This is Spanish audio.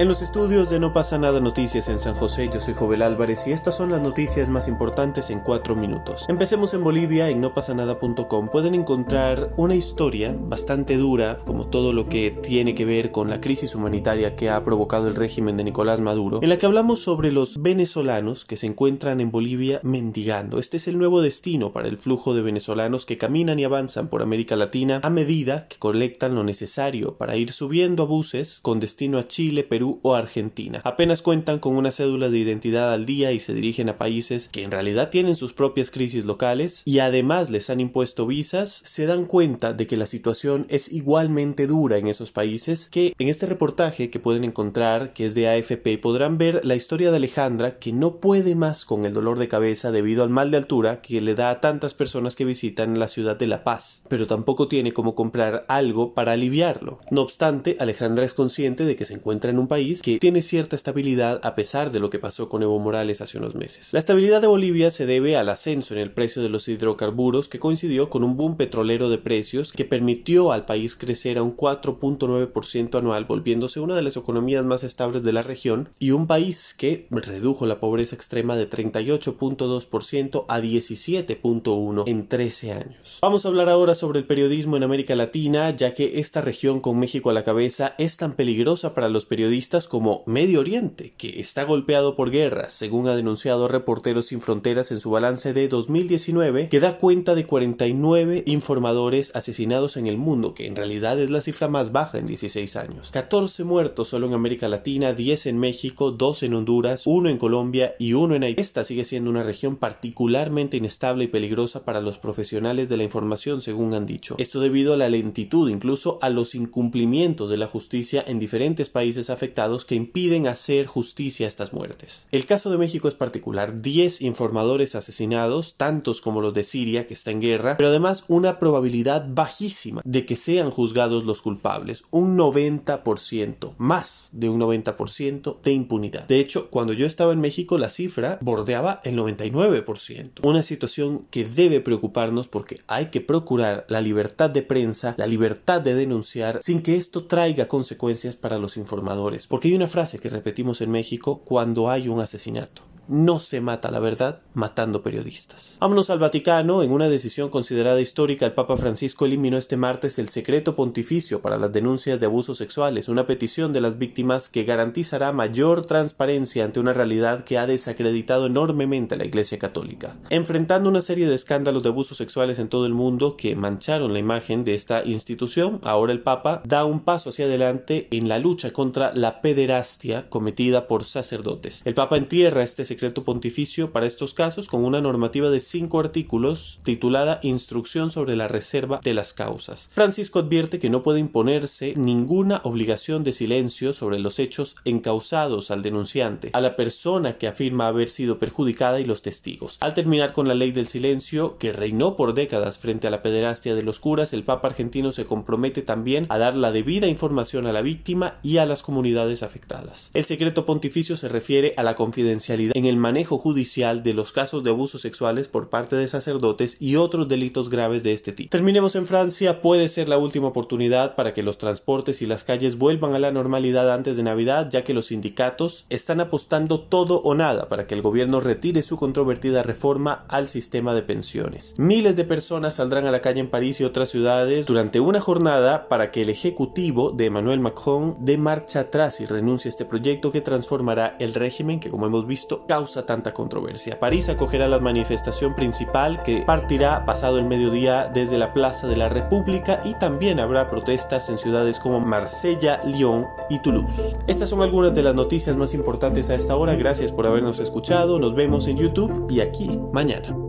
En los estudios de No pasa nada noticias en San José, yo soy Jovel Álvarez y estas son las noticias más importantes en 4 minutos. Empecemos en Bolivia, en nopasanada.com pueden encontrar una historia bastante dura, como todo lo que tiene que ver con la crisis humanitaria que ha provocado el régimen de Nicolás Maduro, en la que hablamos sobre los venezolanos que se encuentran en Bolivia mendigando. Este es el nuevo destino para el flujo de venezolanos que caminan y avanzan por América Latina a medida que colectan lo necesario para ir subiendo a buses con destino a Chile, Perú, o Argentina. Apenas cuentan con una cédula de identidad al día y se dirigen a países que en realidad tienen sus propias crisis locales y además les han impuesto visas, se dan cuenta de que la situación es igualmente dura en esos países que en este reportaje que pueden encontrar, que es de AFP, podrán ver la historia de Alejandra que no puede más con el dolor de cabeza debido al mal de altura que le da a tantas personas que visitan la ciudad de La Paz, pero tampoco tiene como comprar algo para aliviarlo. No obstante, Alejandra es consciente de que se encuentra en un país que tiene cierta estabilidad a pesar de lo que pasó con Evo Morales hace unos meses. La estabilidad de Bolivia se debe al ascenso en el precio de los hidrocarburos que coincidió con un boom petrolero de precios que permitió al país crecer a un 4.9% anual, volviéndose una de las economías más estables de la región y un país que redujo la pobreza extrema de 38.2% a 17.1% en 13 años. Vamos a hablar ahora sobre el periodismo en América Latina, ya que esta región con México a la cabeza es tan peligrosa para los periodistas como Medio Oriente, que está golpeado por guerras, según ha denunciado Reporteros Sin Fronteras en su balance de 2019, que da cuenta de 49 informadores asesinados en el mundo, que en realidad es la cifra más baja en 16 años. 14 muertos solo en América Latina, 10 en México, 2 en Honduras, 1 en Colombia y 1 en Haití. Esta sigue siendo una región particularmente inestable y peligrosa para los profesionales de la información, según han dicho. Esto debido a la lentitud, incluso a los incumplimientos de la justicia en diferentes países afectados que impiden hacer justicia a estas muertes. El caso de México es particular, 10 informadores asesinados, tantos como los de Siria, que está en guerra, pero además una probabilidad bajísima de que sean juzgados los culpables, un 90%, más de un 90% de impunidad. De hecho, cuando yo estaba en México la cifra bordeaba el 99%, una situación que debe preocuparnos porque hay que procurar la libertad de prensa, la libertad de denunciar, sin que esto traiga consecuencias para los informadores porque hay una frase que repetimos en México cuando hay un asesinato no se mata la verdad matando periodistas. Vámonos al Vaticano. En una decisión considerada histórica, el Papa Francisco eliminó este martes el secreto pontificio para las denuncias de abusos sexuales, una petición de las víctimas que garantizará mayor transparencia ante una realidad que ha desacreditado enormemente a la Iglesia Católica. Enfrentando una serie de escándalos de abusos sexuales en todo el mundo que mancharon la imagen de esta institución, ahora el Papa da un paso hacia adelante en la lucha contra la pederastia cometida por sacerdotes. El Papa entierra este secreto secreto pontificio para estos casos con una normativa de cinco artículos titulada Instrucción sobre la reserva de las causas. Francisco advierte que no puede imponerse ninguna obligación de silencio sobre los hechos encausados al denunciante, a la persona que afirma haber sido perjudicada y los testigos. Al terminar con la ley del silencio que reinó por décadas frente a la pederastia de los curas, el Papa argentino se compromete también a dar la debida información a la víctima y a las comunidades afectadas. El secreto pontificio se refiere a la confidencialidad en el manejo judicial de los casos de abusos sexuales por parte de sacerdotes y otros delitos graves de este tipo. Terminemos en Francia, puede ser la última oportunidad para que los transportes y las calles vuelvan a la normalidad antes de Navidad, ya que los sindicatos están apostando todo o nada para que el gobierno retire su controvertida reforma al sistema de pensiones. Miles de personas saldrán a la calle en París y otras ciudades durante una jornada para que el ejecutivo de Emmanuel Macron dé marcha atrás y renuncie a este proyecto que transformará el régimen que, como hemos visto, causa tanta controversia. París acogerá la manifestación principal que partirá pasado el mediodía desde la Plaza de la República y también habrá protestas en ciudades como Marsella, Lyon y Toulouse. Estas son algunas de las noticias más importantes a esta hora. Gracias por habernos escuchado. Nos vemos en YouTube y aquí mañana.